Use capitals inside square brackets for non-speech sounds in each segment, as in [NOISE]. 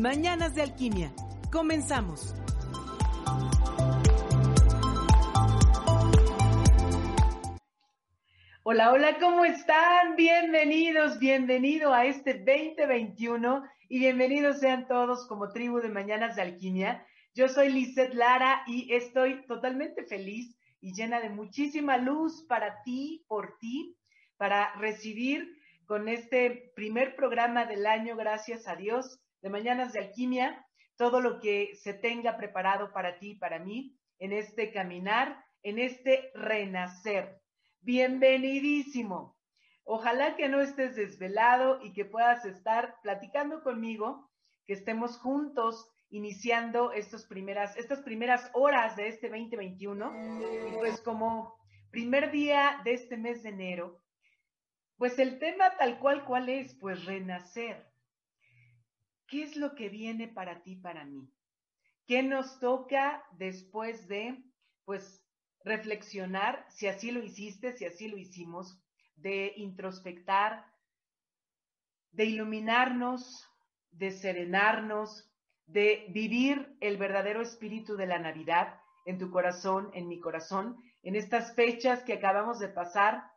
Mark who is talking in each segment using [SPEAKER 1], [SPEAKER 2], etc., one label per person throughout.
[SPEAKER 1] Mañanas de Alquimia. Comenzamos. Hola, hola, ¿cómo están? Bienvenidos, bienvenido a este 2021 y bienvenidos sean todos como tribu de Mañanas de Alquimia. Yo soy Lizeth Lara y estoy totalmente feliz y llena de muchísima luz para ti, por ti, para recibir con este primer programa del año, gracias a Dios, de Mañanas de Alquimia, todo lo que se tenga preparado para ti, para mí, en este caminar, en este renacer. Bienvenidísimo. Ojalá que no estés desvelado y que puedas estar platicando conmigo, que estemos juntos iniciando estas primeras, estas primeras horas de este 2021. Y pues como primer día de este mes de enero, pues el tema tal cual cual es, pues renacer. ¿Qué es lo que viene para ti, para mí? ¿Qué nos toca después de, pues, reflexionar, si así lo hiciste, si así lo hicimos, de introspectar, de iluminarnos, de serenarnos, de vivir el verdadero espíritu de la Navidad en tu corazón, en mi corazón, en estas fechas que acabamos de pasar.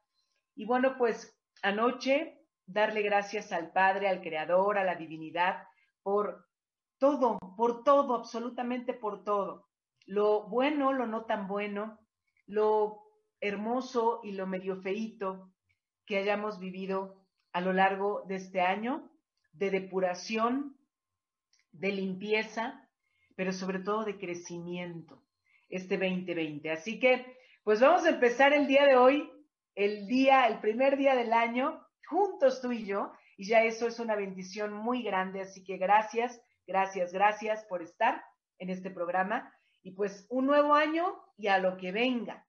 [SPEAKER 1] Y bueno, pues anoche darle gracias al Padre, al Creador, a la divinidad, por todo, por todo, absolutamente por todo. Lo bueno, lo no tan bueno, lo hermoso y lo medio feito que hayamos vivido a lo largo de este año, de depuración, de limpieza, pero sobre todo de crecimiento, este 2020. Así que, pues vamos a empezar el día de hoy, el día, el primer día del año, juntos tú y yo, y ya eso es una bendición muy grande. Así que gracias, gracias, gracias por estar en este programa y pues un nuevo año y a lo que venga.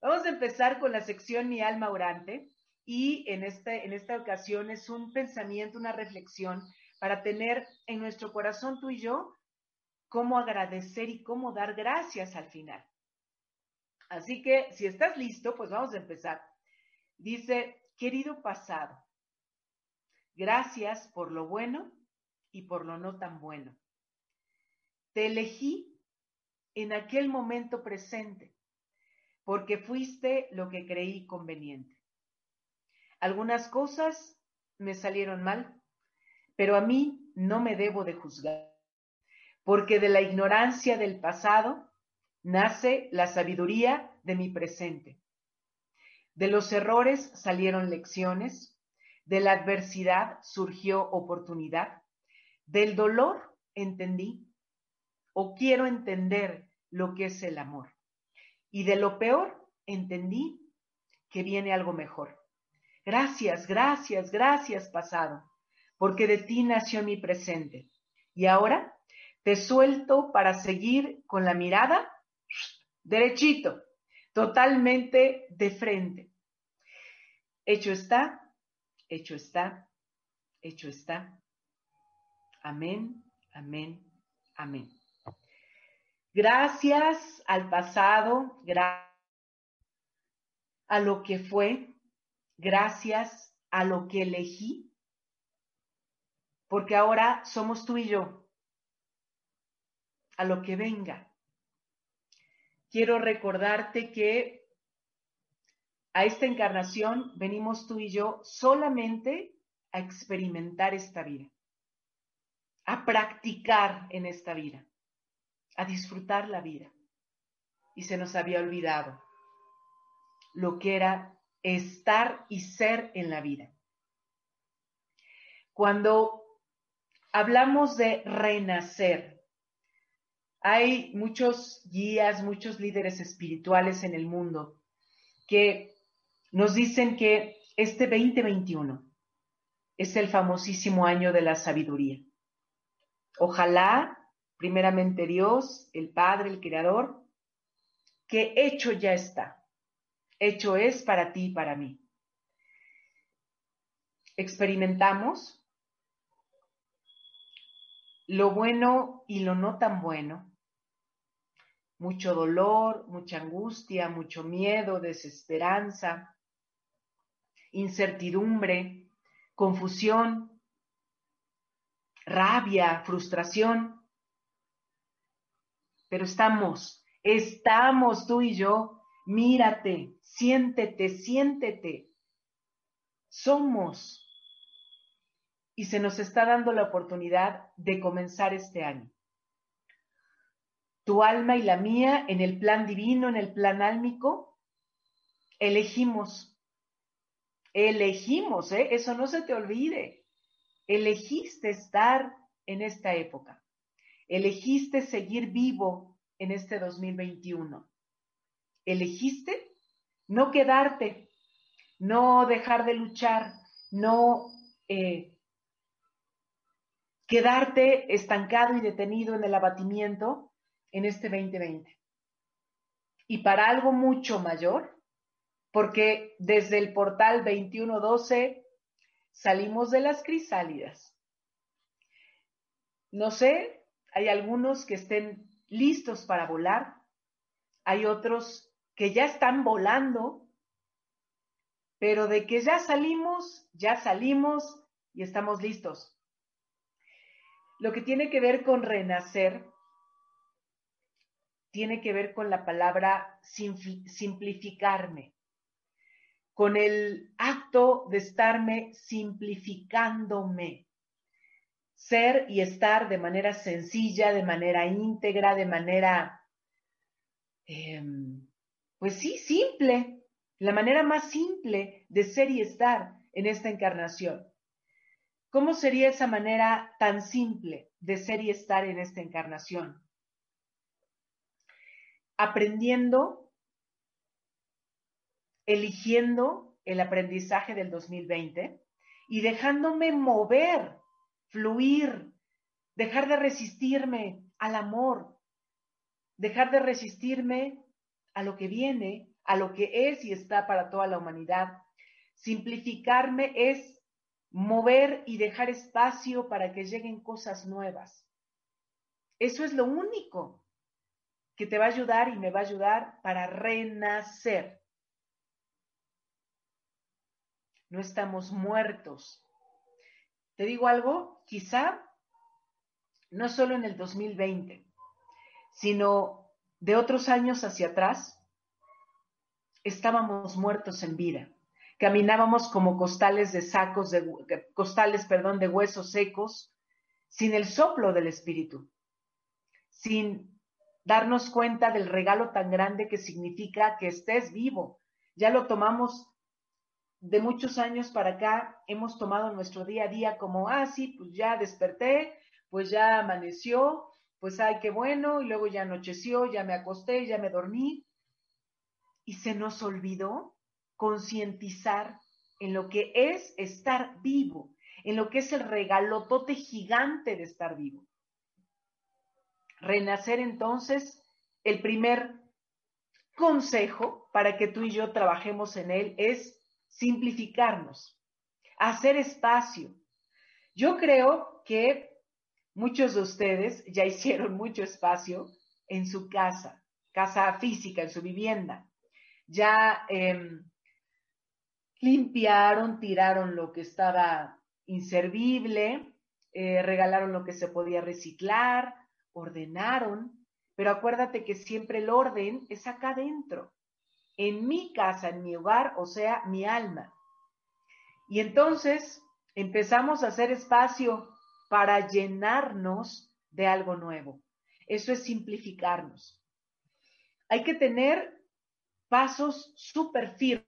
[SPEAKER 1] Vamos a empezar con la sección Mi alma orante y en, este, en esta ocasión es un pensamiento, una reflexión para tener en nuestro corazón tú y yo cómo agradecer y cómo dar gracias al final. Así que si estás listo, pues vamos a empezar. Dice, querido pasado, gracias por lo bueno y por lo no tan bueno. Te elegí en aquel momento presente, porque fuiste lo que creí conveniente. Algunas cosas me salieron mal, pero a mí no me debo de juzgar, porque de la ignorancia del pasado nace la sabiduría de mi presente. De los errores salieron lecciones, de la adversidad surgió oportunidad, del dolor entendí o quiero entender lo que es el amor. Y de lo peor entendí que viene algo mejor. Gracias, gracias, gracias pasado, porque de ti nació mi presente. Y ahora te suelto para seguir con la mirada derechito, totalmente de frente. Hecho está, hecho está, hecho está. Amén, amén, amén. Gracias al pasado, gracias a lo que fue, gracias a lo que elegí, porque ahora somos tú y yo, a lo que venga. Quiero recordarte que a esta encarnación venimos tú y yo solamente a experimentar esta vida, a practicar en esta vida a disfrutar la vida. Y se nos había olvidado lo que era estar y ser en la vida. Cuando hablamos de renacer, hay muchos guías, muchos líderes espirituales en el mundo que nos dicen que este 2021 es el famosísimo año de la sabiduría. Ojalá primeramente Dios, el Padre, el Creador, que hecho ya está, hecho es para ti y para mí. Experimentamos lo bueno y lo no tan bueno, mucho dolor, mucha angustia, mucho miedo, desesperanza, incertidumbre, confusión, rabia, frustración. Pero estamos, estamos tú y yo, mírate, siéntete, siéntete. Somos. Y se nos está dando la oportunidad de comenzar este año. Tu alma y la mía en el plan divino, en el plan álmico, elegimos. Elegimos, ¿eh? Eso no se te olvide. Elegiste estar en esta época. Elegiste seguir vivo en este 2021. Elegiste no quedarte, no dejar de luchar, no eh, quedarte estancado y detenido en el abatimiento en este 2020. Y para algo mucho mayor, porque desde el portal 2112 salimos de las crisálidas. No sé, hay algunos que estén listos para volar, hay otros que ya están volando, pero de que ya salimos, ya salimos y estamos listos. Lo que tiene que ver con renacer tiene que ver con la palabra simplificarme con el acto de estarme simplificándome. Ser y estar de manera sencilla, de manera íntegra, de manera, em, pues sí, simple, la manera más simple de ser y estar en esta encarnación. ¿Cómo sería esa manera tan simple de ser y estar en esta encarnación? Aprendiendo eligiendo el aprendizaje del 2020 y dejándome mover, fluir, dejar de resistirme al amor, dejar de resistirme a lo que viene, a lo que es y está para toda la humanidad. Simplificarme es mover y dejar espacio para que lleguen cosas nuevas. Eso es lo único que te va a ayudar y me va a ayudar para renacer no estamos muertos. Te digo algo, quizá no solo en el 2020, sino de otros años hacia atrás, estábamos muertos en vida. Caminábamos como costales de sacos de costales, perdón, de huesos secos, sin el soplo del espíritu, sin darnos cuenta del regalo tan grande que significa que estés vivo. Ya lo tomamos de muchos años para acá hemos tomado nuestro día a día como, ah, sí, pues ya desperté, pues ya amaneció, pues ay, qué bueno, y luego ya anocheció, ya me acosté, ya me dormí. Y se nos olvidó concientizar en lo que es estar vivo, en lo que es el regalotote gigante de estar vivo. Renacer entonces, el primer consejo para que tú y yo trabajemos en él es simplificarnos, hacer espacio. Yo creo que muchos de ustedes ya [LAUGHS] hicieron mucho espacio en su casa, casa física, en su vivienda. Ya em, limpiaron, tiraron lo que estaba inservible, eh, regalaron lo que se podía reciclar, ordenaron, pero acuérdate que siempre el orden es acá adentro en mi casa, en mi hogar, o sea, mi alma. Y entonces empezamos a hacer espacio para llenarnos de algo nuevo. Eso es simplificarnos. Hay que tener pasos súper firmes,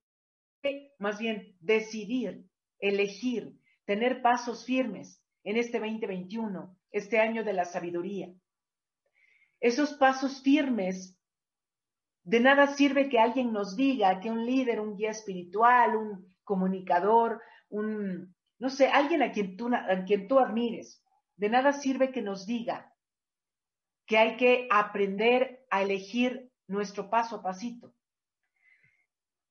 [SPEAKER 1] más bien decidir, elegir, tener pasos firmes en este 2021, este año de la sabiduría. Esos pasos firmes de nada sirve que alguien nos diga, que un líder, un guía espiritual, un comunicador, un, no sé, alguien a quien tú, a quien tú admires, de nada sirve que nos diga que hay que aprender a elegir nuestro paso a pasito,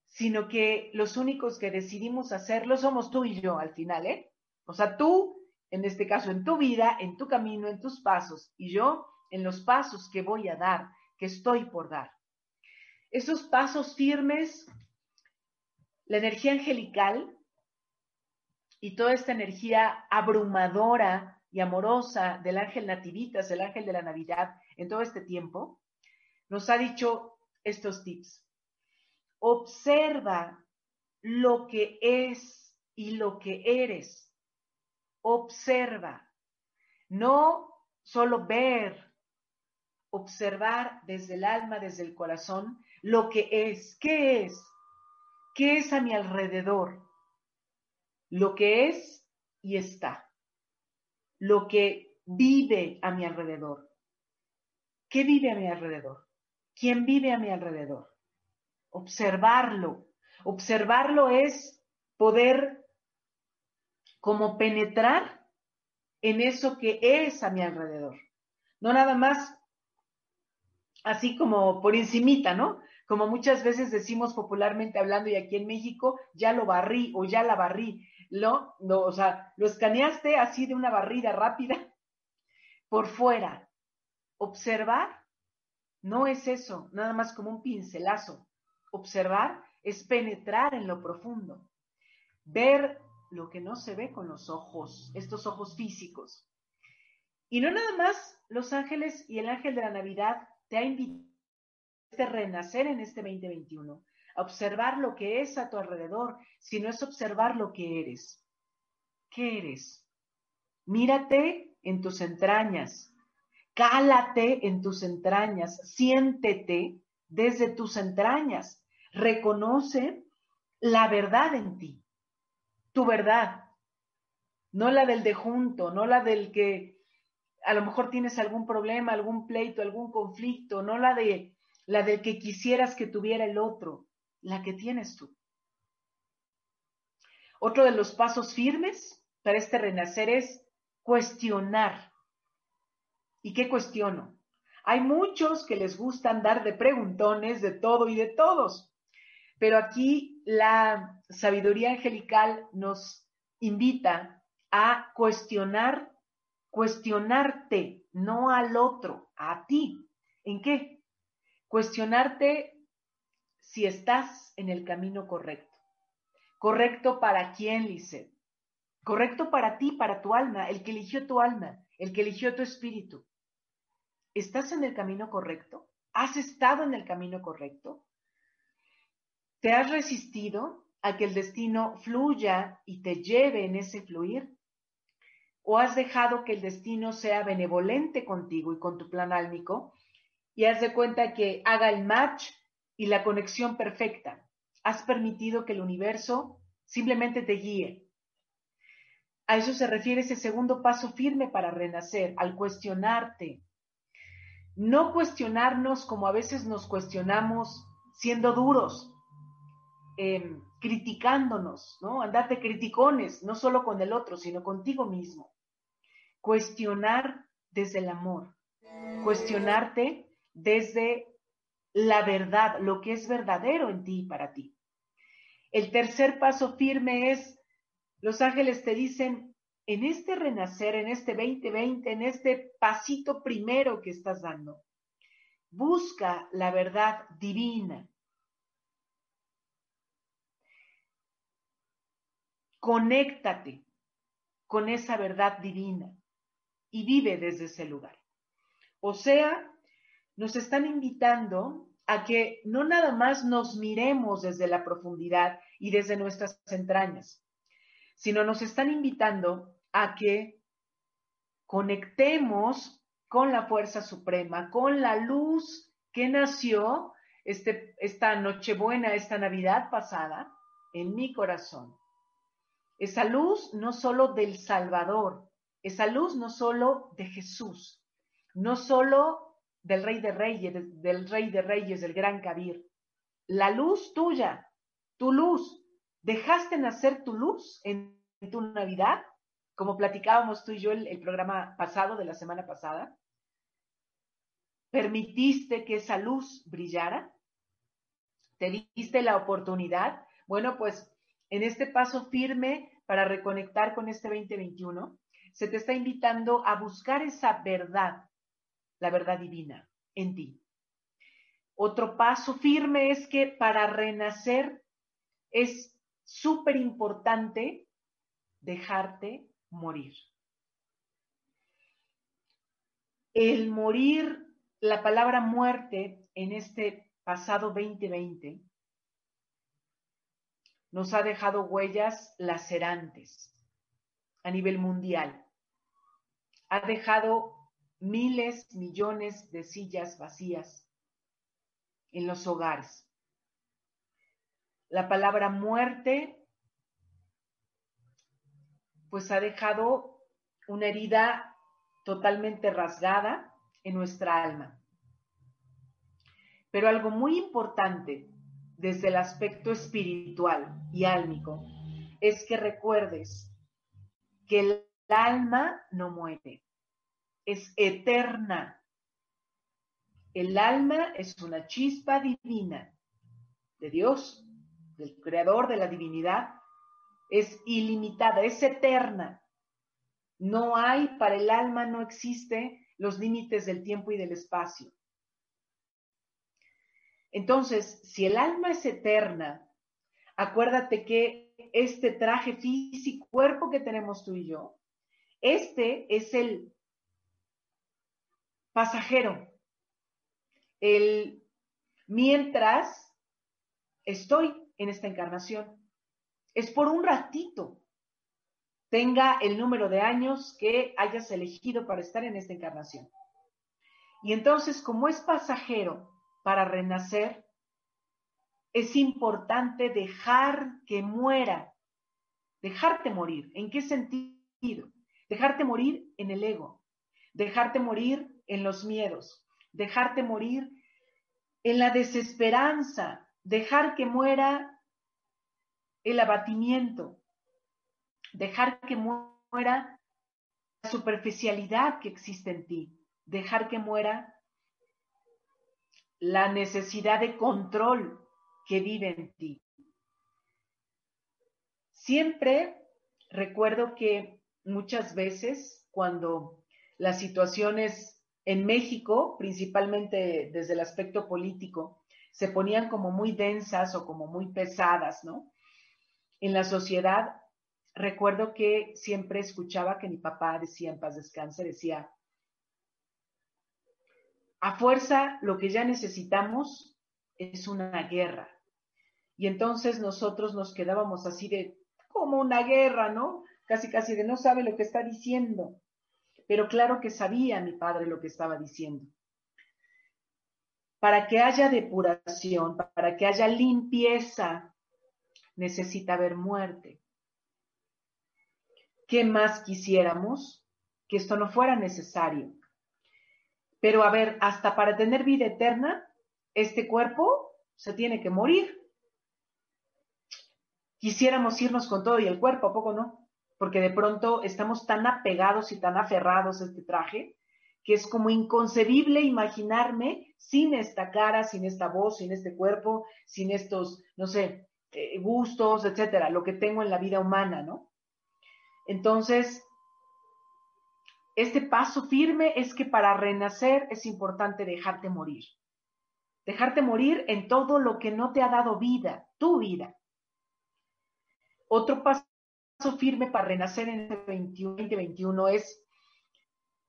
[SPEAKER 1] sino que los únicos que decidimos hacerlo somos tú y yo al final, ¿eh? O sea, tú, en este caso, en tu vida, en tu camino, en tus pasos, y yo en los pasos que voy a dar, que estoy por dar. Esos pasos firmes, la energía angelical y toda esta energía abrumadora y amorosa del ángel nativitas, el ángel de la Navidad, en todo este tiempo, nos ha dicho estos tips. Observa lo que es y lo que eres. Observa. No solo ver, observar desde el alma, desde el corazón, lo que es. ¿Qué es? ¿Qué es a mi alrededor? Lo que es y está. Lo que vive a mi alrededor. ¿Qué vive a mi alrededor? ¿Quién vive a mi alrededor? Observarlo. Observarlo es poder como penetrar en eso que es a mi alrededor. No nada más así como por encimita, ¿no? Como muchas veces decimos popularmente hablando y aquí en México, ya lo barrí o ya la barrí, ¿no? no o sea, lo escaneaste así de una barrida rápida [LAUGHS] por fuera. Observar no es eso, nada más como un pincelazo. Observar es penetrar en lo profundo, ver lo que no se ve con los ojos, estos ojos físicos. Y no nada más los ángeles y el ángel de la Navidad te ha invitado a este renacer en este 2021, a observar lo que es a tu alrededor, sino es observar lo que eres. ¿Qué eres? Mírate en tus entrañas, cálate en tus entrañas, siéntete desde tus entrañas, reconoce la verdad en ti, tu verdad, no la del de junto, no la del que a lo mejor tienes algún problema, algún pleito, algún conflicto, no la de la del que quisieras que tuviera el otro, la que tienes tú. Otro de los pasos firmes para este renacer es cuestionar. ¿Y qué cuestiono? Hay muchos que les gusta andar de preguntones de todo y de todos, pero aquí la sabiduría angelical nos invita a cuestionar Cuestionarte, no al otro, a ti. ¿En qué? Cuestionarte si estás en el camino correcto. ¿Correcto para quién, Lice? Correcto para ti, para tu alma, el que eligió tu alma, el que eligió tu espíritu. ¿Estás en el camino correcto? ¿Has estado en el camino correcto? ¿Te has resistido a que el destino fluya y te lleve en ese fluir? O has dejado que el destino sea benevolente contigo y con tu plan álmico y has de cuenta que haga el match y la conexión perfecta. Has permitido que el universo simplemente te guíe. A eso se refiere ese segundo paso firme para renacer, al cuestionarte. No cuestionarnos como a veces nos cuestionamos siendo duros, em, criticándonos, ¿no? Andarte criticones, no solo con el otro, sino contigo mismo cuestionar desde el amor, cuestionarte desde la verdad, lo que es verdadero en ti y para ti. El tercer paso firme es, los ángeles te dicen, en este renacer, en este 2020, en este pasito primero que estás dando, busca la verdad divina. Conéctate con esa verdad divina y vive desde ese lugar. O sea, nos están invitando a que no nada más nos miremos desde la profundidad y desde nuestras entrañas, sino nos están invitando a que conectemos con la fuerza suprema, con la luz que nació este, esta Nochebuena, esta Navidad pasada, en mi corazón. Esa luz no solo del Salvador, esa luz no solo de Jesús, no solo del Rey de Reyes, del Rey de Reyes, del Gran Kabir. La luz tuya, tu luz. ¿Dejaste nacer tu luz en tu Navidad? Como platicábamos tú y yo el, el programa pasado de la semana pasada. permitiste que esa luz brillara, te diste la oportunidad. Bueno, pues en este paso firme para reconectar con este 2021, se te está invitando a buscar esa verdad, la verdad divina en ti. Otro paso firme es que para renacer es súper importante dejarte morir. El morir, la palabra muerte en este pasado 2020 nos ha dejado huellas lacerantes a nivel mundial. Ha dejado miles, millones de sillas vacías en los hogares. La palabra muerte, pues ha dejado una herida totalmente rasgada en nuestra alma. Pero algo muy importante desde el aspecto espiritual y álmico es que recuerdes que el alma no muere, es eterna. El alma es una chispa divina de Dios, del creador de la divinidad, es ilimitada, es eterna. No hay, para el alma no existe los límites del tiempo y del espacio. Entonces, si el alma es eterna, acuérdate que este traje físico, cuerpo que tenemos tú y yo, este es el pasajero, el mientras estoy en esta encarnación. Es por un ratito. Tenga el número de años que hayas elegido para estar en esta encarnación. Y entonces, como es pasajero, para renacer, es importante dejar que muera, dejarte morir. ¿En qué sentido? Dejarte morir en el ego, dejarte morir en los miedos, dejarte morir en la desesperanza, dejar que muera el abatimiento, dejar que muera la superficialidad que existe en ti, dejar que muera la necesidad de control que vive en ti. Siempre recuerdo que muchas veces cuando las situaciones en México, principalmente desde el aspecto político, se ponían como muy densas o como muy pesadas, ¿no? En la sociedad, recuerdo que siempre escuchaba que mi papá decía en paz descanse, decía, a fuerza lo que ya necesitamos es una guerra. Y entonces nosotros nos quedábamos así de, como una guerra, ¿no? Casi, casi de no sabe lo que está diciendo. Pero claro que sabía mi padre lo que estaba diciendo. Para que haya depuración, para que haya limpieza, necesita haber muerte. ¿Qué más quisiéramos? Que esto no fuera necesario. Pero a ver, hasta para tener vida eterna, este cuerpo se tiene que morir. Quisiéramos irnos con todo y el cuerpo, ¿a poco no? Porque de pronto estamos tan apegados y tan aferrados a este traje que es como inconcebible imaginarme sin esta cara, sin esta voz, sin este cuerpo, sin estos, no sé, eh, gustos, etcétera, lo que tengo en la vida humana, ¿no? Entonces, este paso firme es que para renacer es importante dejarte morir. Dejarte morir en todo lo que no te ha dado vida, tu vida. Otro paso firme para renacer en este 2021 es,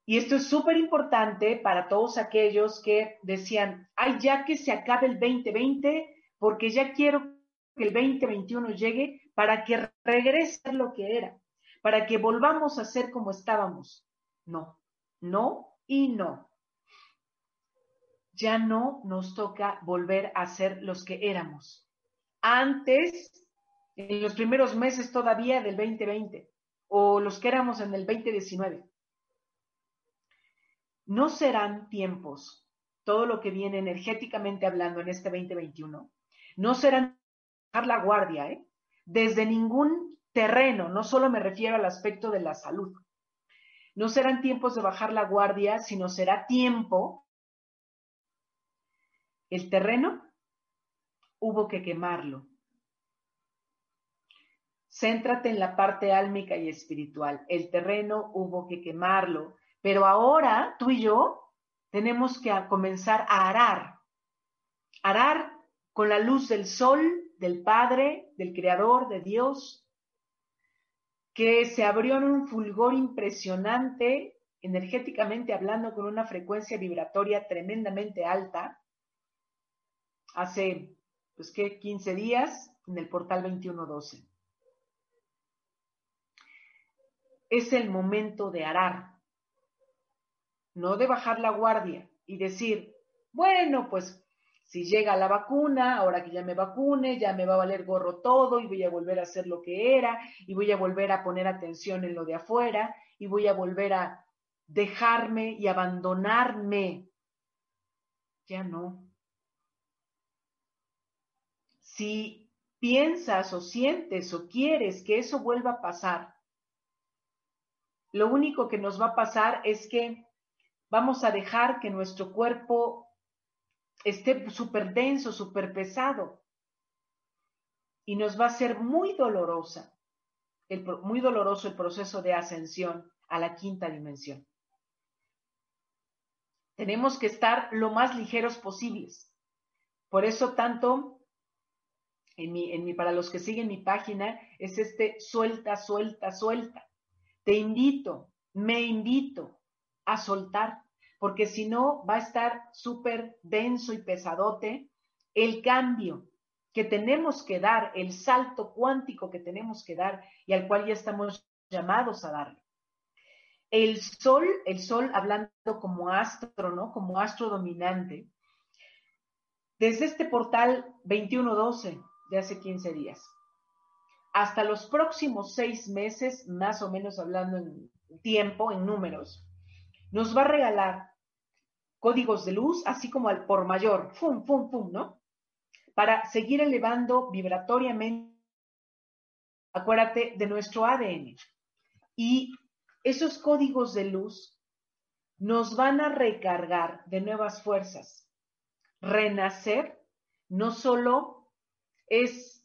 [SPEAKER 1] y esto es súper importante para todos aquellos que decían, ay, ya que se acabe el 2020, porque ya quiero que el 2021 llegue para que regrese lo que era, para que volvamos a ser como estábamos no, no y no. Ya no nos toca volver a ser los que éramos. Antes, en los primeros meses todavía del 2020, o los que éramos en el 2019. No serán tiempos, todo lo que viene energéticamente hablando en este 2021, no serán bajar la guardia, ¿eh? desde ningún terreno, no solo me refiero al aspecto de la salud, no serán tiempos de bajar la guardia, sino será tiempo El terreno hubo que quemarlo. Céntrate en la parte álmica y espiritual. El terreno hubo que quemarlo, pero ahora tú y yo tenemos que comenzar a arar. Arar con la luz del sol, del Padre, del Creador, de Dios, que se abrió en un fulgor impresionante, energéticamente hablando, con una frecuencia vibratoria tremendamente alta, hace, pues, ¿qué? 15 días en el portal 2112. Es el momento de arar, no de bajar la guardia y decir, bueno, pues si llega la vacuna, ahora que ya me vacune, ya me va a valer gorro todo y voy a volver a hacer lo que era y voy a volver a poner atención en lo de afuera y voy a volver a dejarme y abandonarme. Ya no. Si piensas o sientes o quieres que eso vuelva a pasar, lo único que nos va a pasar es que vamos a dejar que nuestro cuerpo esté súper denso, súper pesado. Y nos va a ser muy dolorosa, muy doloroso el proceso de ascensión a la quinta dimensión. Tenemos que estar lo más ligeros posibles. Por eso tanto, en mi, para los que siguen mi página, es este suelta, suelta, suelta. Te invito, me invito a soltar porque si no va a estar súper denso y pesadote el cambio que tenemos que dar, el salto cuántico que tenemos que dar y al cual ya estamos llamados a darle. El sol, el sol hablando como astro, ¿no? Como astro dominante, desde este portal 2112 de hace 15 días, hasta los próximos seis meses, más o menos hablando en tiempo, en números, nos va a regalar códigos de luz, así como al por mayor, fum, fum, fum, ¿no? Para seguir elevando vibratoriamente, acuérdate, de nuestro ADN. Y esos códigos de luz nos van a recargar de nuevas fuerzas. Renacer no solo es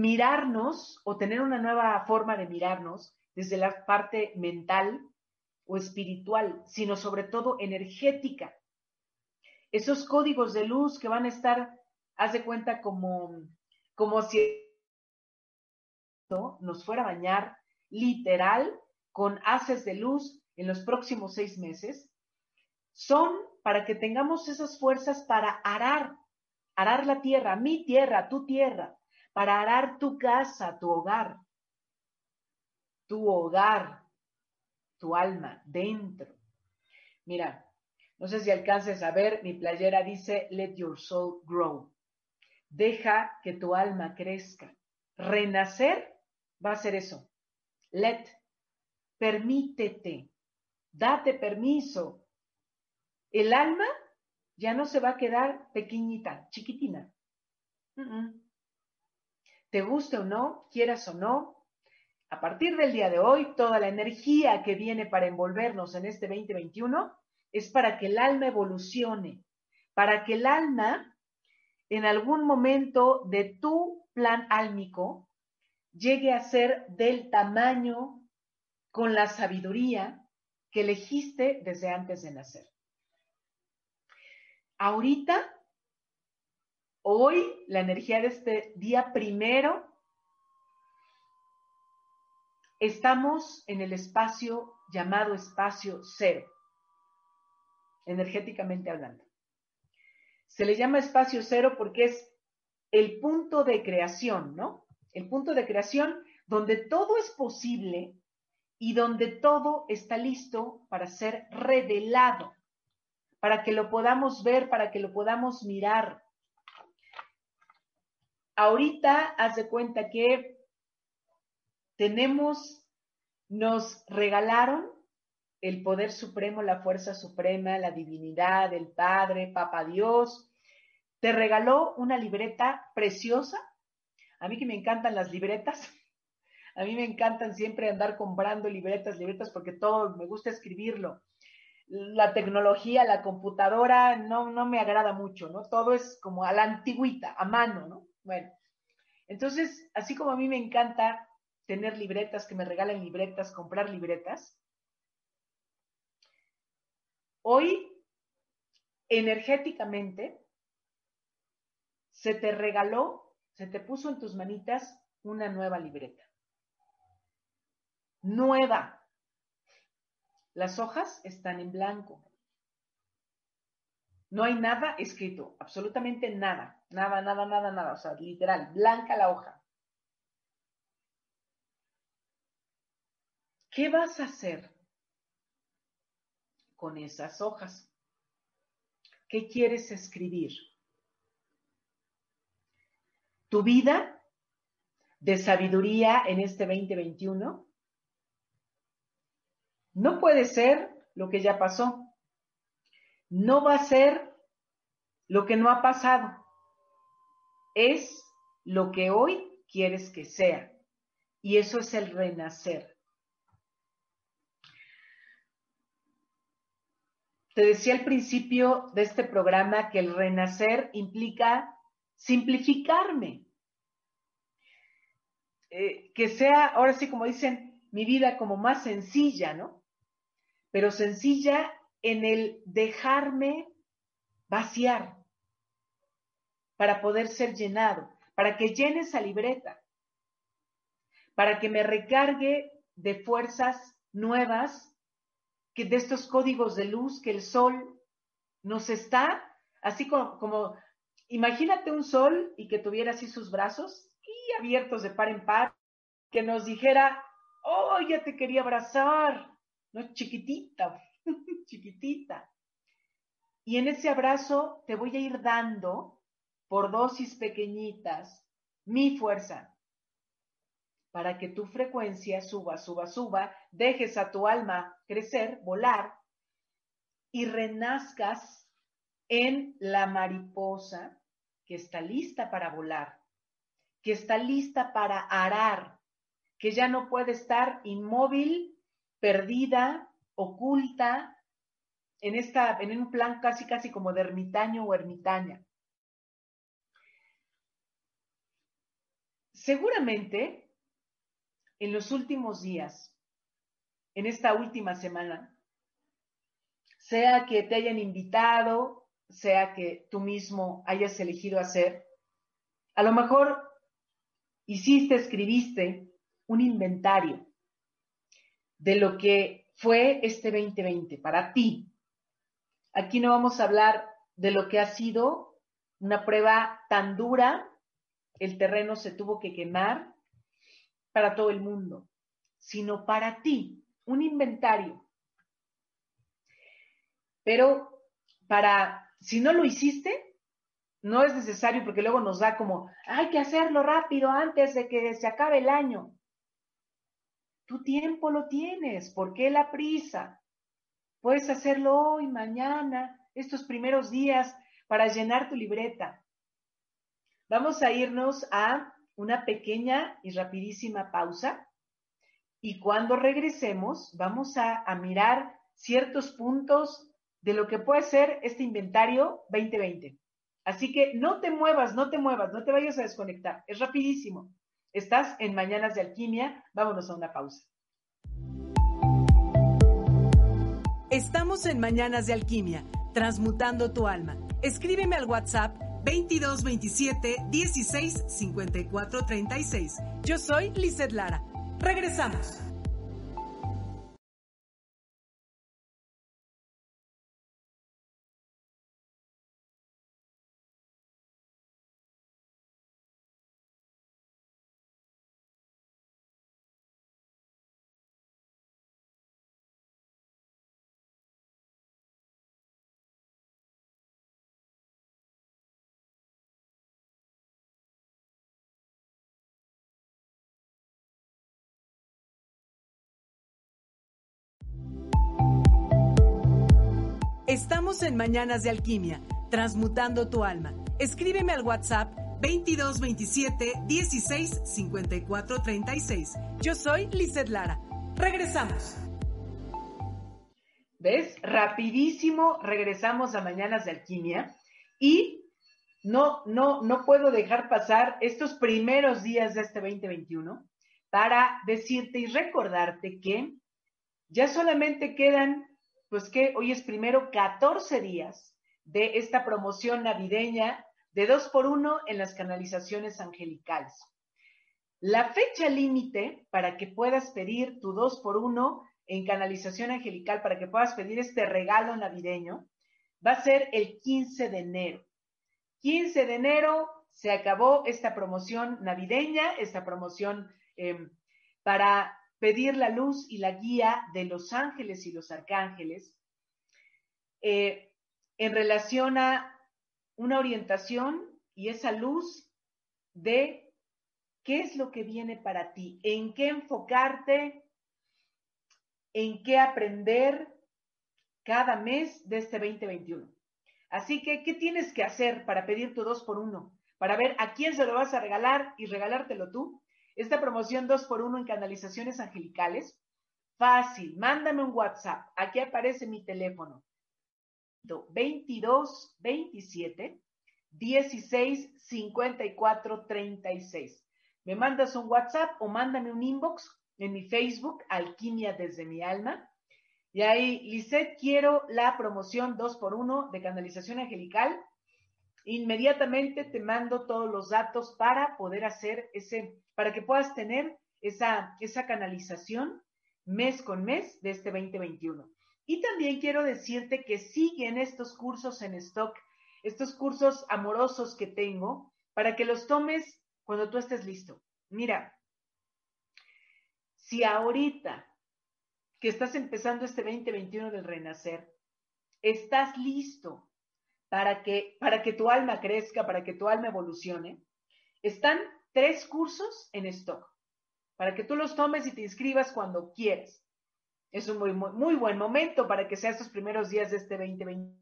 [SPEAKER 1] mirarnos o tener una nueva forma de mirarnos desde la parte mental, o espiritual, sino sobre todo energética. Esos códigos de luz que van a estar, haz de cuenta, como, como si nos fuera a bañar literal con haces de luz en los próximos seis meses, son para que tengamos esas fuerzas para arar, arar la tierra, mi tierra, tu tierra, para arar tu casa, tu hogar, tu hogar, tu alma dentro. Mira, no sé si alcances a ver, mi playera dice, let your soul grow. Deja que tu alma crezca. Renacer va a ser eso. Let, permítete, date permiso. El alma ya no se va a quedar pequeñita, chiquitina. Te guste o no, quieras o no, a partir del día de hoy, toda la energía que viene para envolvernos en este 2021 es para que el alma evolucione, para que el alma en algún momento de tu plan álmico llegue a ser del tamaño con la sabiduría que elegiste desde antes de nacer. Ahorita, hoy, la energía de este día primero Estamos en el espacio llamado espacio cero, energéticamente hablando. Se le llama espacio cero porque es el punto de creación, ¿no? El punto de creación donde todo es posible y donde todo está listo para ser revelado, para que lo podamos ver, para que lo podamos mirar. Ahorita haz de cuenta que tenemos, nos regalaron el poder supremo, la fuerza suprema, la divinidad, el Padre, Papa Dios. Te regaló una libreta preciosa. A mí que me encantan las libretas. A mí me encantan siempre andar comprando libretas, libretas, porque todo me gusta escribirlo. la tecnología, la computadora, no, no me agrada mucho, ¿no? Todo es como a la antigüita, a mano, ¿no? Bueno, entonces, así como a mí me encanta tener libretas, que me regalen libretas, comprar libretas, hoy, energéticamente, se te regaló, se te puso en tus manitas una nueva libreta. Nueva. Las hojas están en blanco. No hay nada escrito, absolutamente nada, nada, nada, nada, nada, o sea, literal, blanca la hoja. ¿Qué vas a hacer con esas hojas? ¿Qué quieres escribir? ¿Tu vida de sabiduría en este 2021? No puede ser lo que ya pasó. No va a ser lo que no ha pasado. Es lo que hoy quieres que sea. Y eso es el renacer. Te decía al principio de este programa que el renacer implica simplificarme. Eh, que sea, ahora sí como dicen, mi vida como más sencilla, ¿no? pero sencilla en el dejarme vaciar para poder ser llenado, para que llene esa libreta, para que me recargue de fuerzas nuevas, que de estos códigos de luz que el sol nos está, así como, imagínate un sol y que tuviera así sus brazos y abiertos de par en par, que nos dijera, oh, ya te quería abrazar, ¿no? Chiquitita, [LAUGHS] chiquitita. Y en ese abrazo te voy a ir dando por dosis pequeñitas mi fuerza para que tu frecuencia suba, suba, suba, dejes a tu alma crecer, volar y renazcas en la mariposa que está lista para volar, que está lista para arar, que ya no puede estar inmóvil perdida, oculta, en, esta, en un plan casi, casi como de ermitaño o ermitaña. Seguramente, en los últimos días, en esta última semana, sea que te hayan invitado, sea que tú mismo hayas elegido hacer, a lo mejor hiciste, escribiste un inventario de lo que fue este 2020 para ti. Aquí no vamos a hablar de lo que ha sido una prueba tan dura, el terreno se tuvo que quemar para todo el mundo, sino para ti, un inventario. Pero para, si no lo hiciste, no es necesario porque luego nos da como, hay que hacerlo rápido antes de que se acabe el año. Tu tiempo lo tienes, ¿por qué la prisa? Puedes hacerlo hoy, mañana, estos primeros días para llenar tu libreta. Vamos a irnos a una pequeña y rapidísima pausa y cuando regresemos vamos a, a mirar ciertos puntos de lo que puede ser este inventario 2020. Así que no te muevas, no te muevas, no te vayas a desconectar. Es rapidísimo. Estás en Mañanas de Alquimia. Vámonos a una pausa.
[SPEAKER 2] Estamos en Mañanas de Alquimia, transmutando tu alma. Escríbeme al WhatsApp 2227 16 54 36. Yo soy Lizeth Lara. Regresamos. Estamos en Mañanas de Alquimia, transmutando tu alma. Escríbeme al WhatsApp 2227 16 54 36. Yo soy Lizeth Lara. Regresamos.
[SPEAKER 1] ¿Ves? Rapidísimo regresamos a Mañanas de Alquimia y no, no, no puedo dejar pasar estos primeros días de este 2021 para decirte y recordarte que ya solamente quedan, pues que hoy es primero 14 días de esta promoción navideña de dos por uno en las canalizaciones angelicales. La fecha límite para que puedas pedir tu dos por uno en canalización angelical, para que puedas pedir este regalo navideño, va a ser el 15 de enero. 15 de enero se acabó esta promoción navideña, esta promoción em, para pedir la luz y la guía de los ángeles y los arcángeles eh, en relación a una orientación y esa luz de qué es lo que viene para ti, en qué enfocarte, en qué aprender cada mes de este 2021. Así que, ¿qué tienes que hacer para pedir tu dos por uno? Para ver a quién se lo vas a regalar y regalártelo tú. Esta promoción dos por uno en canalizaciones angelicales. Fácil, mándame un WhatsApp. Aquí aparece mi teléfono. 22 27 16 54 36. Me mandas un WhatsApp o mándame un inbox en mi Facebook, Alquimia desde mi alma. Y ahí, Lisette, quiero la promoción 2 por 1 de canalización angelical. Inmediatamente te mando todos los datos para poder hacer ese, para que puedas tener esa, esa canalización mes con mes de este 2021. Y también quiero decirte que siguen estos cursos en stock, estos cursos amorosos que tengo, para que los tomes cuando tú estés listo. Mira, si ahorita que estás empezando este 2021 del renacer, estás listo para que, para que tu alma crezca, para que tu alma evolucione, están tres cursos en stock, para que tú los tomes y te inscribas cuando quieras. Es un muy, muy, buen momento para que sea estos primeros días de este 2020.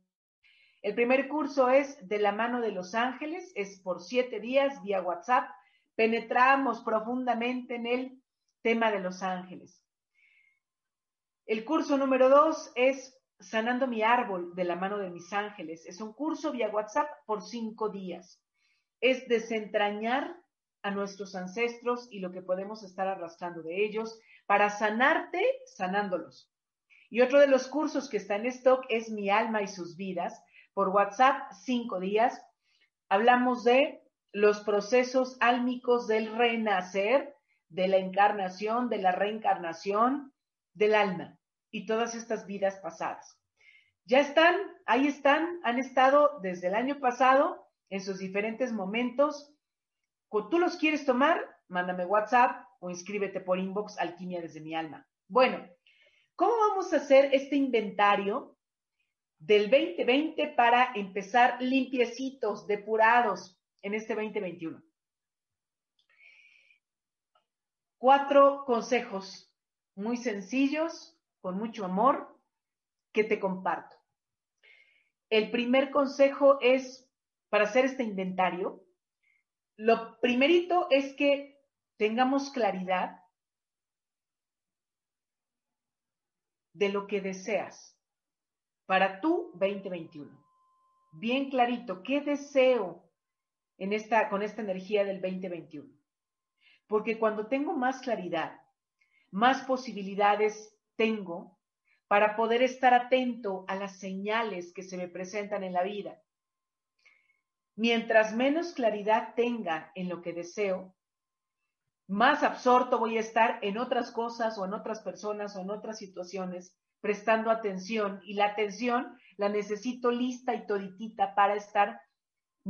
[SPEAKER 1] El primer curso es de la mano de los ángeles, es por siete días vía WhatsApp. Penetramos profundamente en el tema de los ángeles. El curso número dos es Sanando mi árbol de la mano de mis ángeles. Es un curso vía WhatsApp por cinco días. Es desentrañar a nuestros ancestros y lo que podemos estar arrastrando de ellos para sanarte sanándolos. Y otro de los cursos que está en stock es Mi alma y sus vidas. Por WhatsApp, cinco días. Hablamos de los procesos álmicos del renacer, de la encarnación, de la reencarnación, del alma y todas estas vidas pasadas. Ya están, ahí están, han estado desde el año pasado en sus diferentes momentos. Cuando tú los quieres tomar, mándame WhatsApp o inscríbete por inbox Alquimia desde mi alma. Bueno, ¿cómo vamos a hacer este inventario del 2020 para empezar limpiecitos, depurados en este 2021? Cuatro consejos muy sencillos, con mucho amor, que te comparto. El primer consejo es, para hacer este inventario, lo primerito es que tengamos claridad de lo que deseas para tu 2021. Bien clarito, ¿qué deseo en esta, con esta energía del 2021? Porque cuando tengo más claridad, más posibilidades tengo para poder estar atento a las señales que se me presentan en la vida. Mientras menos claridad tenga en lo que deseo, más absorto voy a estar en otras cosas o en otras personas o en otras situaciones, prestando atención y la atención la necesito lista y toditita para estar,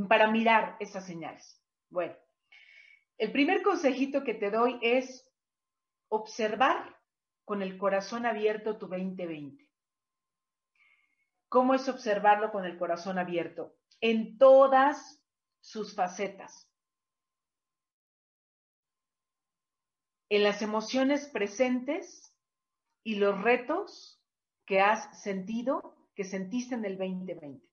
[SPEAKER 1] para mirar esas señales. Bueno, el primer consejito que te doy es observar con el corazón abierto tu 2020. ¿Cómo es observarlo con el corazón abierto? En todas sus facetas. en las emociones presentes y los retos que has sentido, que sentiste en el 2020.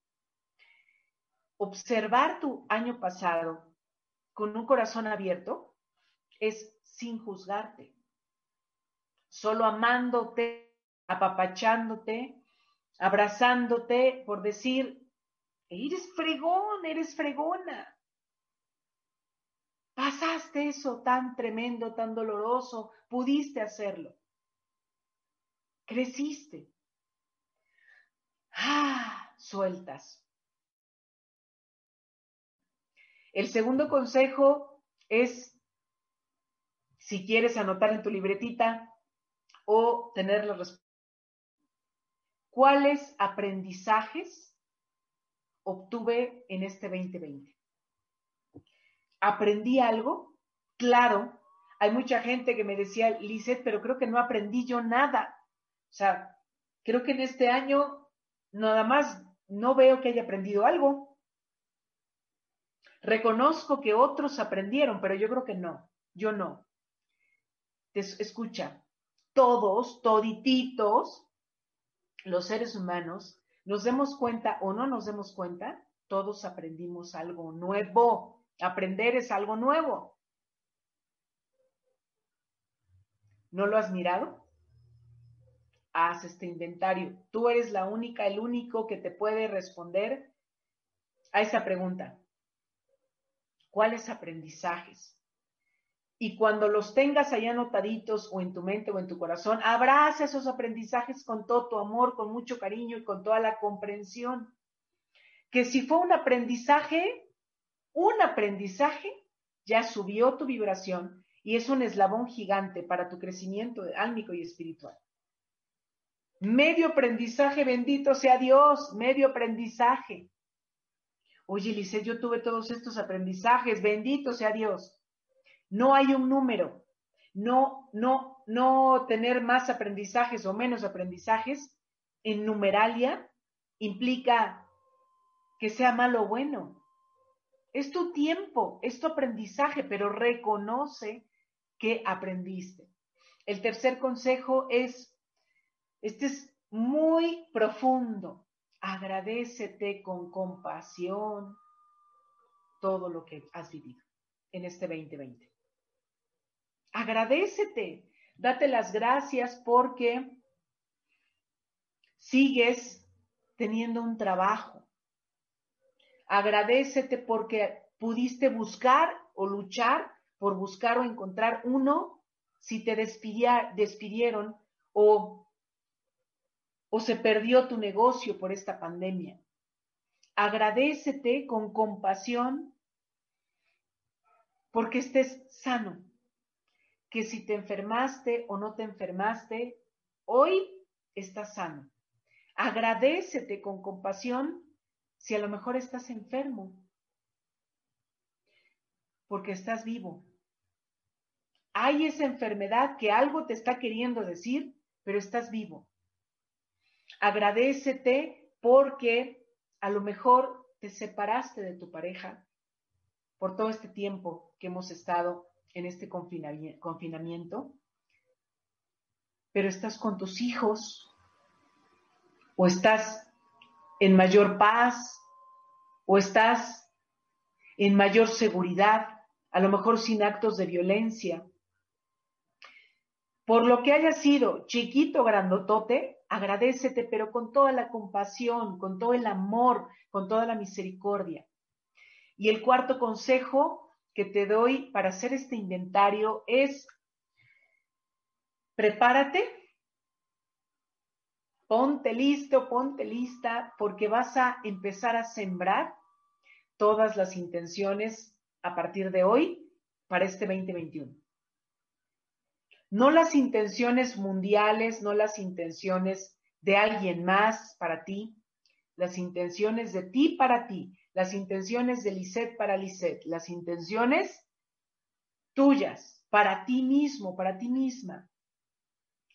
[SPEAKER 1] Observar tu año pasado con un corazón abierto es sin juzgarte, solo amándote, apapachándote abrazándote por decir, eres fregón, eres fregona. Pasaste eso tan tremendo, tan doloroso, pudiste hacerlo. Creciste. Ah, sueltas. El segundo consejo es, si quieres anotar en tu libretita o tener la respuesta, ¿cuáles aprendizajes obtuve en este 2020? ¿Aprendí algo? Claro, hay mucha gente que me decía, Lizeth, pero creo que no aprendí yo nada. O sea, creo que en este año nada más no veo que haya aprendido algo. Reconozco que otros aprendieron, pero yo creo que no, yo no. Escucha, todos, todititos, los seres humanos, nos demos cuenta o no nos demos cuenta, todos aprendimos algo nuevo. Aprender es algo nuevo. ¿No lo has mirado? Haz este inventario. Tú eres la única, el único que te puede responder a esa pregunta. ¿Cuáles aprendizajes? Y cuando los tengas ahí anotaditos o en tu mente o en tu corazón, abraza esos aprendizajes con todo tu amor, con mucho cariño y con toda la comprensión. Que si fue un aprendizaje, un aprendizaje ya subió tu vibración y es un eslabón gigante para tu crecimiento álmico y espiritual. Medio aprendizaje, bendito sea Dios, medio aprendizaje. Oye, Lice, yo tuve todos estos aprendizajes, bendito sea Dios. No hay un número. No, no, no tener más aprendizajes o menos aprendizajes en numeralia implica que sea malo o bueno. Es tu tiempo, es tu aprendizaje, pero reconoce que aprendiste. El tercer consejo es, este es muy profundo, agradecete con compasión todo lo que has vivido en este 2020. Agradecete, date las gracias porque sigues teniendo un trabajo. Agradecete porque pudiste buscar o luchar por buscar o encontrar uno si te despidieron o o se perdió tu negocio por esta pandemia. Agradecete con compasión porque estés sano, que si te enfermaste o no te enfermaste, hoy estás sano. Agradecete con compasión si a lo mejor estás enfermo, porque estás vivo. Hay esa enfermedad que algo te está queriendo decir, pero estás vivo. Agradecete porque a lo mejor te separaste de tu pareja por todo este tiempo que hemos estado en este confinamiento, pero estás con tus hijos o estás en mayor paz o estás en mayor seguridad, a lo mejor sin actos de violencia. Por lo que haya sido chiquito, grandotote, agradecete, pero con toda la compasión, con todo el amor, con toda la misericordia. Y el cuarto consejo que te doy para hacer este inventario es, prepárate, ponte listo, ponte lista, porque vas a empezar a sembrar todas las intenciones a partir de hoy para este 2021 no las intenciones mundiales, no las intenciones de alguien más para ti, las intenciones de ti para ti, las intenciones de Lisette para Lisette, las intenciones tuyas, para ti mismo, para ti misma.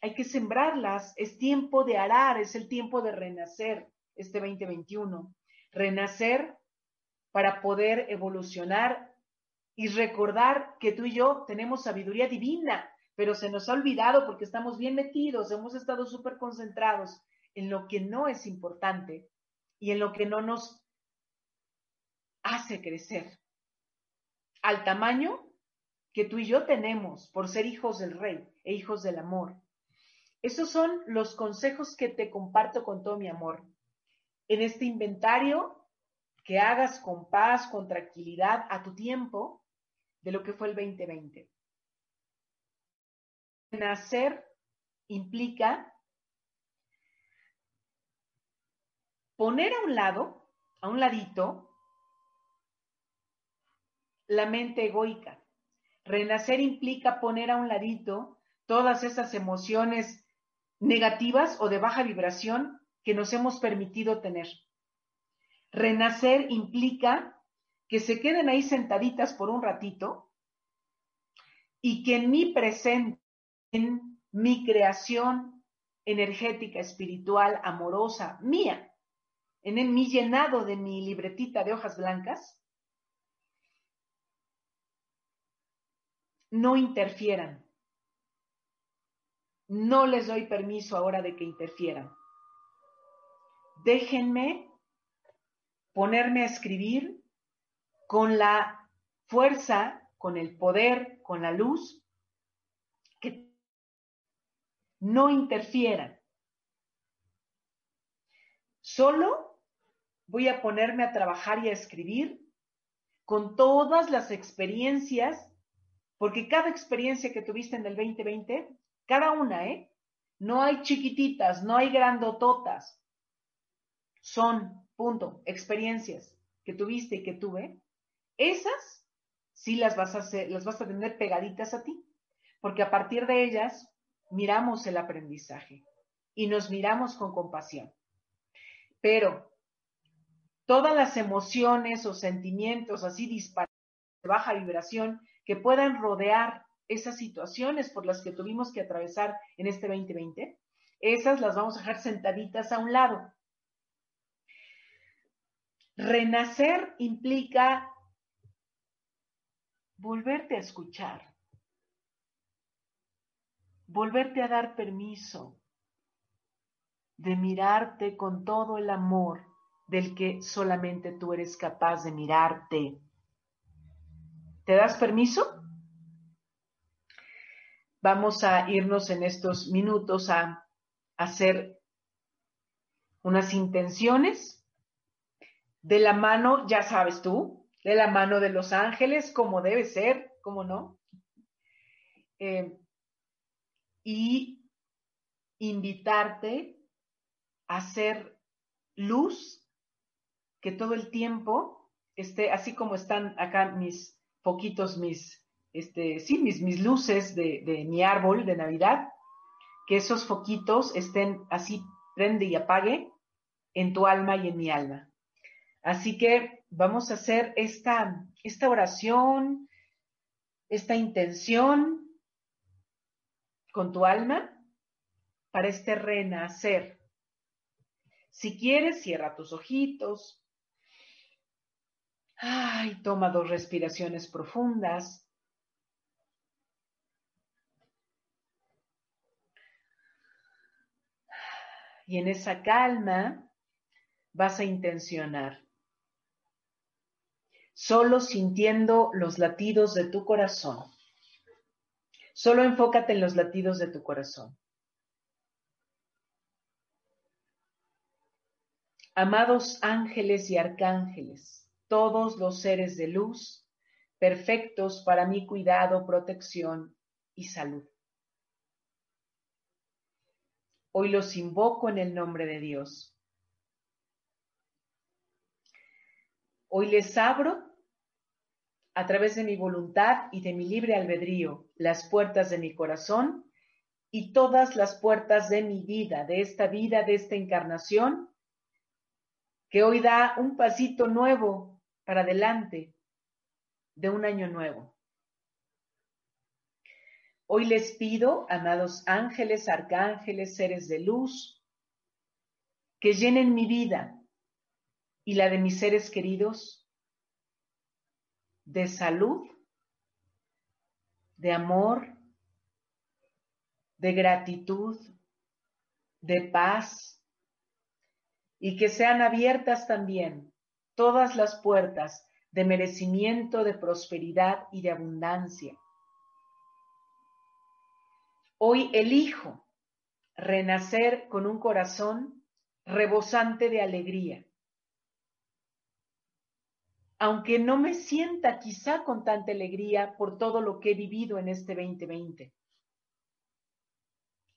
[SPEAKER 1] Hay que sembrarlas, es tiempo de arar, es el tiempo de renacer este 2021. Renacer para poder evolucionar y recordar que tú y yo tenemos sabiduría divina pero se nos ha olvidado porque estamos bien metidos, hemos estado súper concentrados en lo que no es importante y en lo que no nos hace crecer al tamaño que tú y yo tenemos por ser hijos del rey e hijos del amor. Esos son los consejos que te comparto con todo mi amor. En este inventario, que hagas con paz, con tranquilidad, a tu tiempo, de lo que fue el 2020. Nacer implica poner a un lado, a un ladito, la mente egoica. Renacer implica poner a un ladito todas esas emociones negativas o de baja vibración que nos hemos permitido tener. Renacer implica que se queden ahí sentaditas por un ratito y que en mi presente, en mi creación energética, espiritual, amorosa, mía, en mi llenado de mi libretita de hojas blancas, no interfieran. No les doy permiso ahora de que interfieran. Déjenme ponerme a escribir con la fuerza, con el poder, con la luz, que no interfieran. Solo voy a ponerme a trabajar y a escribir con todas las experiencias, porque cada experiencia que tuviste en el 2020, cada una, ¿eh? No hay chiquititas, no hay grandototas. Son, punto, experiencias que tuviste y que tuve. Esas sí las vas a hacer, las vas a tener pegaditas a ti, porque a partir de ellas miramos el aprendizaje y nos miramos con compasión. Pero todas las emociones o sentimientos así disparados de baja vibración que puedan rodear esas situaciones por las que tuvimos que atravesar en este 2020, esas las vamos a dejar sentaditas a un lado. Renacer implica volverte a escuchar, volverte a dar permiso de mirarte con todo el amor del que solamente tú eres capaz de mirarte. ¿Te das permiso? Vamos a irnos en estos minutos a hacer unas intenciones de la mano, ya sabes tú, de la mano de los ángeles, como debe ser, como no. Eh, y invitarte a hacer luz que todo el tiempo esté, así como están acá mis poquitos, mis, este, sí, mis, mis luces de, de mi árbol de Navidad, que esos foquitos estén así, prende y apague en tu alma y en mi alma. Así que vamos a hacer esta, esta oración, esta intención con tu alma para este renacer. Si quieres, cierra tus ojitos, Ay, toma dos respiraciones profundas. Y en esa calma vas a intencionar. Solo sintiendo los latidos de tu corazón. Solo enfócate en los latidos de tu corazón. Amados ángeles y arcángeles, todos los seres de luz, perfectos para mi cuidado, protección y salud. Hoy los invoco en el nombre de Dios. Hoy les abro a través de mi voluntad y de mi libre albedrío las puertas de mi corazón y todas las puertas de mi vida, de esta vida, de esta encarnación, que hoy da un pasito nuevo para adelante de un año nuevo. Hoy les pido, amados ángeles, arcángeles, seres de luz, que llenen mi vida y la de mis seres queridos de salud, de amor, de gratitud, de paz, y que sean abiertas también todas las puertas de merecimiento, de prosperidad y de abundancia. Hoy elijo renacer con un corazón rebosante de alegría. Aunque no me sienta quizá con tanta alegría por todo lo que he vivido en este 2020.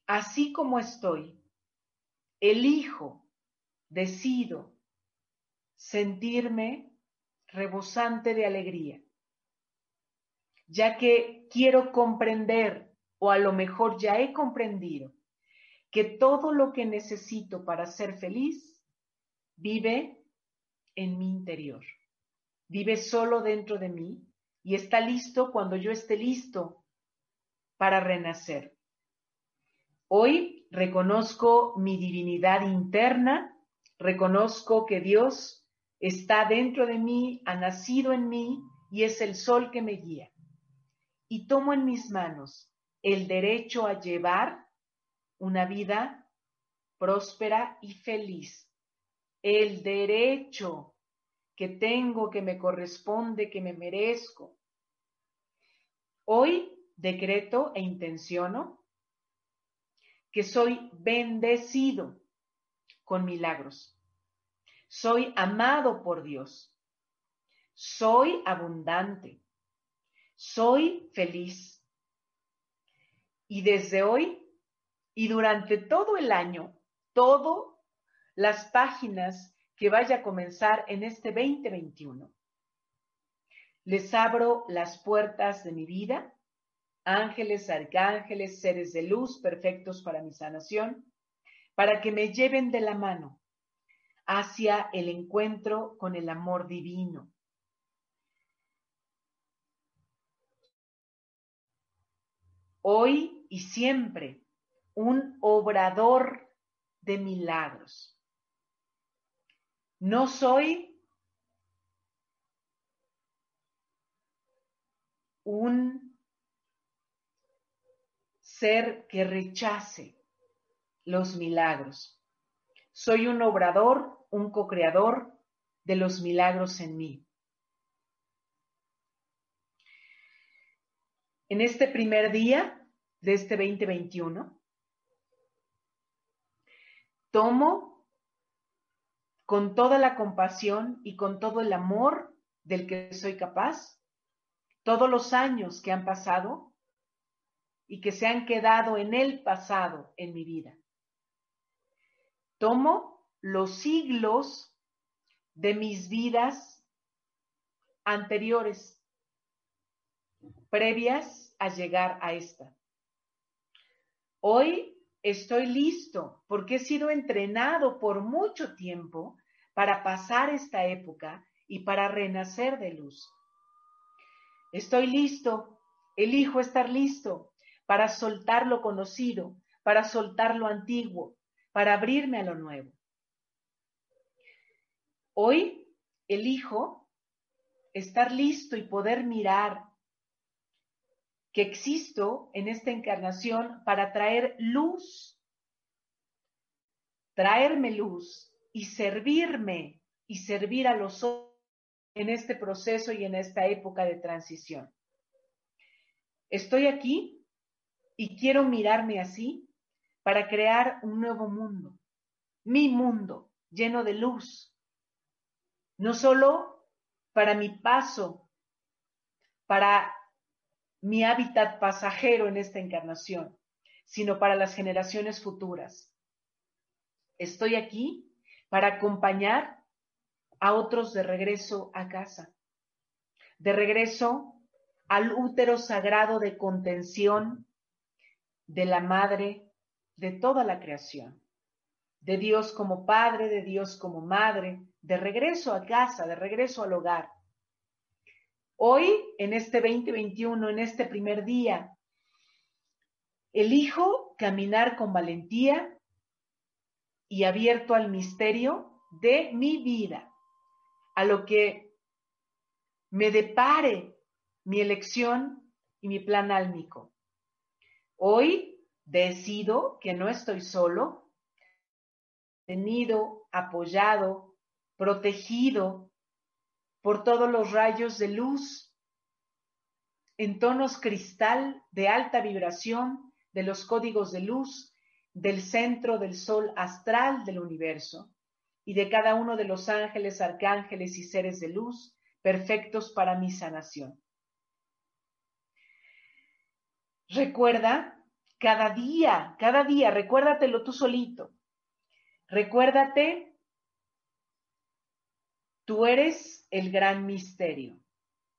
[SPEAKER 1] Así como estoy, elijo, decido sentirme rebosante de alegría, ya que quiero comprender, o a lo mejor ya he comprendido, que todo lo que necesito para ser feliz vive en mi interior, vive solo dentro de mí y está listo cuando yo esté listo para renacer. Hoy reconozco mi divinidad interna, reconozco que Dios está dentro de mí, ha nacido en mí y es el sol que me guía. Y tomo en mis manos el derecho a llevar una vida próspera y feliz. El derecho que tengo, que me corresponde, que me merezco. Hoy decreto e intenciono que soy bendecido con milagros. Soy amado por Dios. Soy abundante. Soy feliz. Y desde hoy y durante todo el año, todas las páginas que vaya a comenzar en este 2021. Les abro las puertas de mi vida, ángeles, arcángeles, seres de luz perfectos para mi sanación, para que me lleven de la mano hacia el encuentro con el amor divino. Hoy y siempre un obrador de milagros. No soy un ser que rechace los milagros. Soy un obrador, un co-creador de los milagros en mí. En este primer día de este 2021, tomo con toda la compasión y con todo el amor del que soy capaz todos los años que han pasado y que se han quedado en el pasado en mi vida. Tomo los siglos de mis vidas anteriores, previas a llegar a esta. Hoy estoy listo porque he sido entrenado por mucho tiempo para pasar esta época y para renacer de luz. Estoy listo, elijo estar listo para soltar lo conocido, para soltar lo antiguo, para abrirme a lo nuevo. Hoy elijo estar listo y poder mirar que existo en esta encarnación para traer luz, traerme luz y servirme y servir a los otros en este proceso y en esta época de transición. Estoy aquí y quiero mirarme así para crear un nuevo mundo, mi mundo lleno de luz, no solo para mi paso, para mi hábitat pasajero en esta encarnación, sino para las generaciones futuras. Estoy aquí para acompañar a otros de regreso a casa, de regreso al útero sagrado de contención de la madre de toda la creación, de Dios como padre, de Dios como madre, de regreso a casa, de regreso al hogar Hoy, en este 2021, en este primer día, elijo caminar con valentía y abierto al misterio de mi vida, a lo que me depare mi elección y mi plan álmico. Hoy decido que no estoy solo, tenido, apoyado, protegido por todos los rayos de luz en tonos cristal de alta vibración de los códigos de luz del centro del sol astral del universo y de cada uno de los ángeles, arcángeles y seres de luz perfectos para mi sanación. Recuerda cada día, cada día, recuérdatelo tú solito. Recuérdate, tú eres el gran misterio.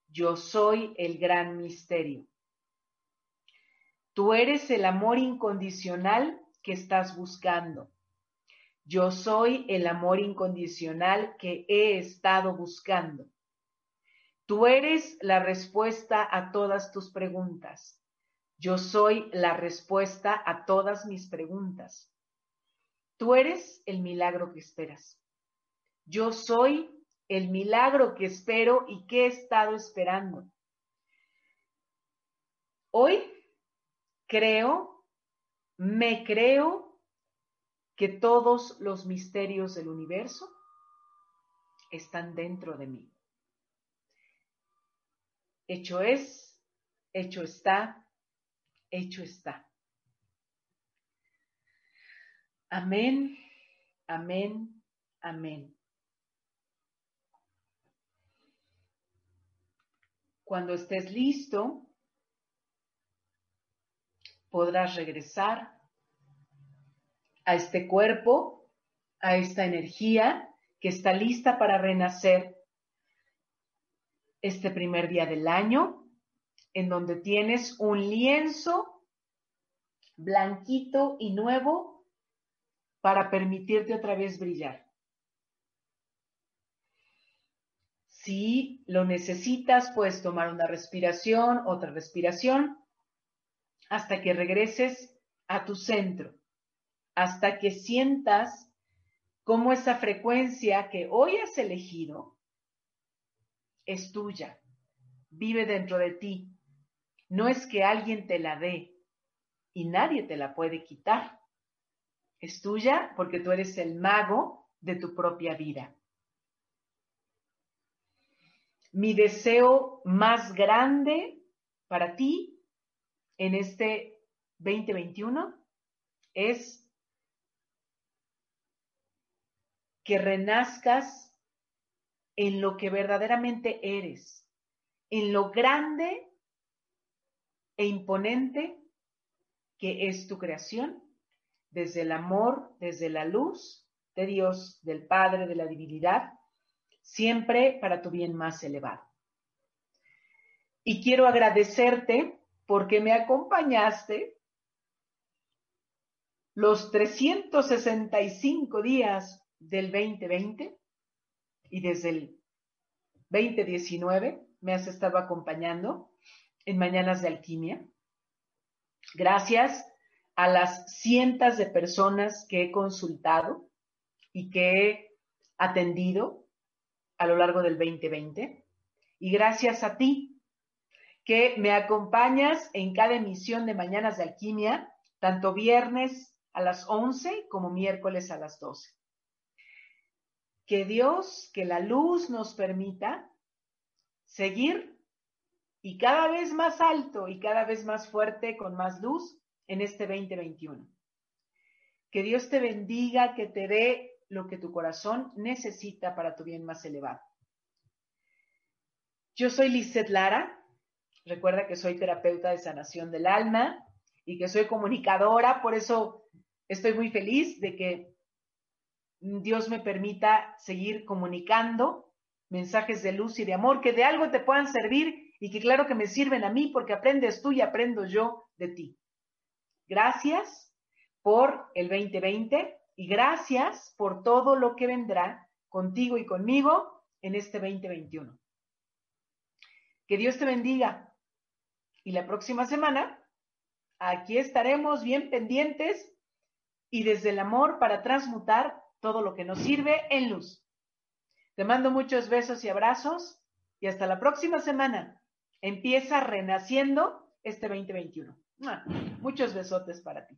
[SPEAKER 1] Yo soy el gran misterio. Tú eres el amor incondicional que estás buscando. Yo soy el amor incondicional que he estado buscando. Tú eres la respuesta a todas tus preguntas. Yo soy la respuesta a todas mis preguntas. Tú eres el milagro que esperas. Yo soy el milagro que espero y que he estado esperando. Hoy creo, me creo que todos los misterios del universo están dentro de mí. Hecho es, hecho está, hecho está. Amén, amén, amén. Cuando estés listo, podrás regresar a este cuerpo, a esta energía que está lista para renacer este primer día del año, en donde tienes un lienzo blanquito y nuevo para permitirte otra vez brillar. Si lo necesitas, puedes tomar una respiración, otra respiración, hasta que regreses a tu centro, hasta que sientas cómo esa frecuencia que hoy has elegido es tuya, vive dentro de ti. No es que alguien te la dé y nadie te la puede quitar. Es tuya porque tú eres el mago de tu propia vida. Mi deseo más grande para ti en este 2021 es que renazcas en lo que verdaderamente eres, en lo grande e imponente que es tu creación desde el amor, desde la luz de Dios, del Padre, de la divinidad, siempre para tu bien más elevado. Y quiero agradecerte porque me acompañaste los 365 días del 2020 y desde el 2019 me has estado acompañando en Mañanas de Alquimia. Gracias a las cientos de personas que he consultado y que he atendido a lo largo del 2020. Y gracias a ti que me acompañas en cada emisión de Mañanas de Alquimia, tanto viernes a las 11 como miércoles a las 12. Que Dios, que la luz nos permita seguir y cada vez más alto y cada vez más fuerte con más luz en este 2021. Que Dios te bendiga, que te dé lo que tu corazón necesita para tu bien más elevado. Yo soy Lizeth Lara. Recuerda que soy terapeuta de sanación del alma y que soy comunicadora, por eso estoy muy feliz de que Dios me permita seguir comunicando mensajes de luz y de amor que de algo te puedan servir y que claro que me sirven a mí porque aprendes tú y aprendo yo de ti. Gracias por el 2020 y gracias por todo lo que vendrá contigo y conmigo en este 2021. Que Dios te bendiga. Y la próxima semana, aquí estaremos bien pendientes y desde el amor para transmutar todo lo que nos sirve en luz. Te mando muchos besos y abrazos y hasta la próxima semana. Empieza renaciendo este 2021. Muchos besotes para ti.